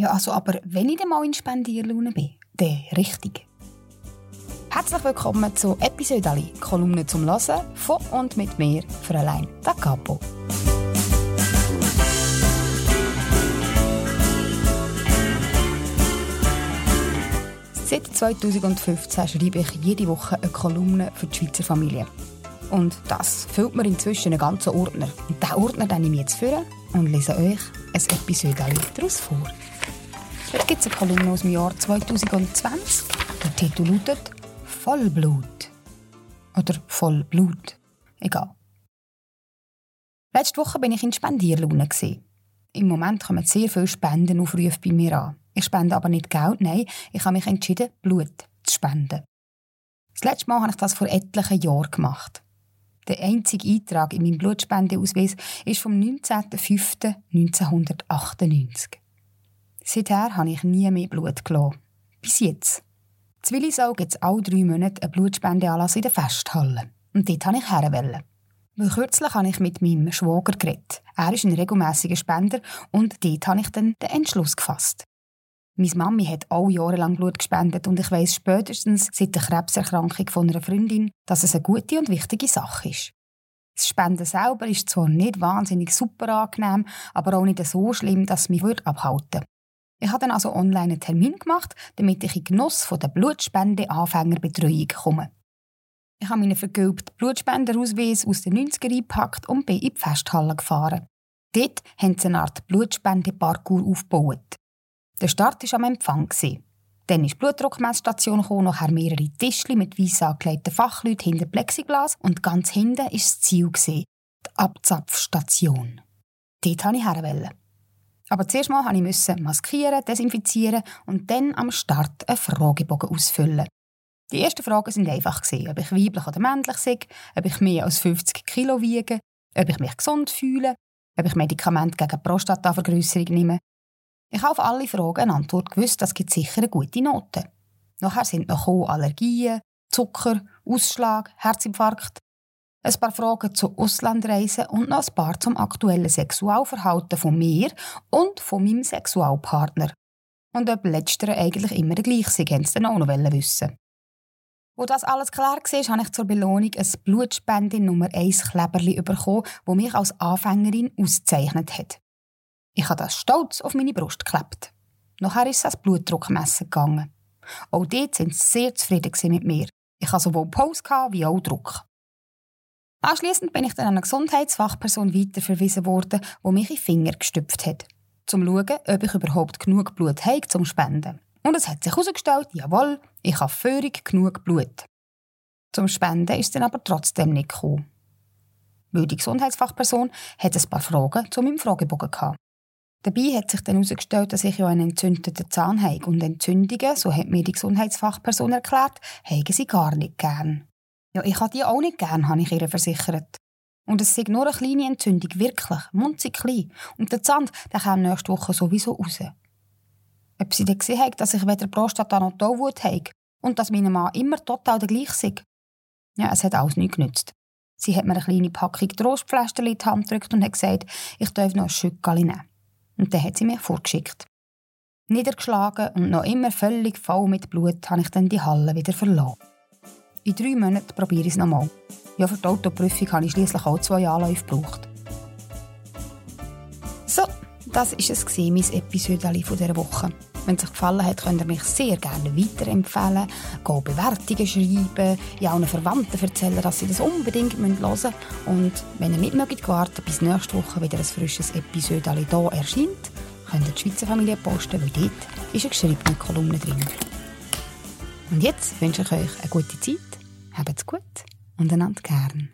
Ja, also, aber wenn ich dann mal in Spendierlaune bin, dann richtig. Herzlich willkommen zu Episode Kolumne zum Hören von und mit mir, Fräulein Da Capo. Seit 2015 schreibe ich jede Woche eine Kolumne für die Schweizer Familie. Und das füllt mir inzwischen einen ganzen Ordner. Und diesen Ordner nehme ich jetzt vor und lese euch ein Episode daraus vor. Heute gibt es eine Kolumne aus dem Jahr 2020. Der Titel lautet Vollblut. Oder Vollblut. Egal. Letzte Woche bin ich in Spendierlaune. Im Moment kommen sehr viele Spendenaufrufe bei mir an. Ich spende aber nicht Geld, nein, ich habe mich entschieden, Blut zu spenden. Das letzte Mal habe ich das vor etlichen Jahren gemacht. Der einzige Eintrag in meinem Blutspendeausweis ist vom 19.05.1998. Seither habe ich nie mehr Blut gelassen. Bis jetzt. In gibt es alle drei Monate einen Blutspendeanlass in der Festhalle. Und dort wollte ich herwählen. Weil kürzlich habe ich mit meinem Schwager geredet. Er ist ein regelmäßiger Spender und dort habe ich dann den Entschluss gefasst. Meine Mami hat auch jahrelang Blut gespendet und ich weiß spätestens seit der Krebserkrankung von einer Freundin, dass es eine gute und wichtige Sache ist. Das Spenden selber ist zwar nicht wahnsinnig super angenehm, aber auch nicht so schlimm, dass es mich abhalten würde. Ich habe dann also online einen Termin gemacht, damit ich in Genuss von der Blutspende-Anfängerbetreuung komme. Ich habe meinen vergilbten Blutspenderausweis aus den 90ern eingepackt und bin in die Festhalle gefahren. Dort haben sie eine Art Blutspendeparcours aufgebaut. Der Start war am Empfang. Dann ist die Blutdruckmessstation nachher mehrere Tischchen mit weiss angelegten Fachleuten hinter Plexiglas und ganz hinten war das Ziel, die Abzapfstation. Dort wollte ich. Aber zuerst mal musste ich maskieren, desinfizieren und dann am Start einen Fragebogen ausfüllen. Die ersten Fragen waren einfach, ob ich weiblich oder männlich sei, ob ich mehr als 50 Kilo wiege, ob ich mich gesund fühle, ob ich Medikamente gegen Prostatavergrößerung nehme ich habe auf alle Fragen eine Antwort gewusst, das gibt sicher eine gute Note. Nachher sind noch Allergien, Zucker, Ausschlag, Herzinfarkt, ein paar Fragen zu Auslandreisen und noch ein paar zum aktuellen Sexualverhalten von mir und von meinem Sexualpartner. Und ob letztere eigentlich immer der gleiche sei, wollten sie dann auch noch wissen. Wo das alles klar war, habe ich zur Belohnung ein Blutspende Nummer 1 Kleberli bekommen, das mich als Anfängerin ausgezeichnet hat. Ich habe das stolz auf meine Brust geklebt. Nachher ist es ans Blutdruckmessen gegangen. Auch dort sind sie sehr zufrieden mit mir. Ich hatte sowohl Pause wie auch Druck. Anschließend bin ich dann an eine Gesundheitsfachperson weiterverwiesen worden, die mich in die Finger gestüpft hat, um zu schauen, ob ich überhaupt genug Blut habe zum Spenden. Und es hat sich herausgestellt, jawohl, ich habe völlig genug Blut. Zum Spenden ist es dann aber trotzdem nicht gekommen. Weil die Gesundheitsfachperson hat ein paar Fragen zu meinem Fragebogen gehabt. Dabei hat sich dann herausgestellt, dass ich ja einen entzündeten Zahn habe und Entzündungen, so hat mir die Gesundheitsfachperson erklärt, haben sie gar nicht gern. Ja, ich habe die auch nicht gern, habe ich ihr versichert. Und es sei nur eine kleine Entzündung, wirklich, munzig klein. Und der Zahn, der kommt nächste Woche sowieso raus. Ob sie dann gesehen hat, dass ich weder Prostata noch Tollwut habe und dass mein Mann immer total der gleiche sei. Ja, es hat alles nichts genützt. Sie hat mir eine kleine Packung Trostpflaster in die Hand gedrückt und hat gesagt, ich darf noch ein Schückchen nehmen. Und dann hat sie mich vorgeschickt. Niedergeschlagen und noch immer völlig voll mit Blut habe ich dann die Halle wieder verloren. In drei Monaten probiere ich es nochmal. Ja, für die Autoprüfung habe ich schließlich auch zwei Anläufe gebraucht. So, das war es, mein Episode dieser Woche. Wenn es euch gefallen hat, könnt ihr mich sehr gerne weiterempfehlen, go Bewertungen schreiben, ja allen Verwandten erzählen, dass sie das unbedingt hören müssen. Und wenn ihr nicht mögt warten, bis nächste Woche wieder ein frisches Episode hier erscheint, könnt ihr die Schweizer Familie posten, weil dort ist eine geschriebene Kolumne drin. Und jetzt wünsche ich euch eine gute Zeit, habt's gut und einander gern.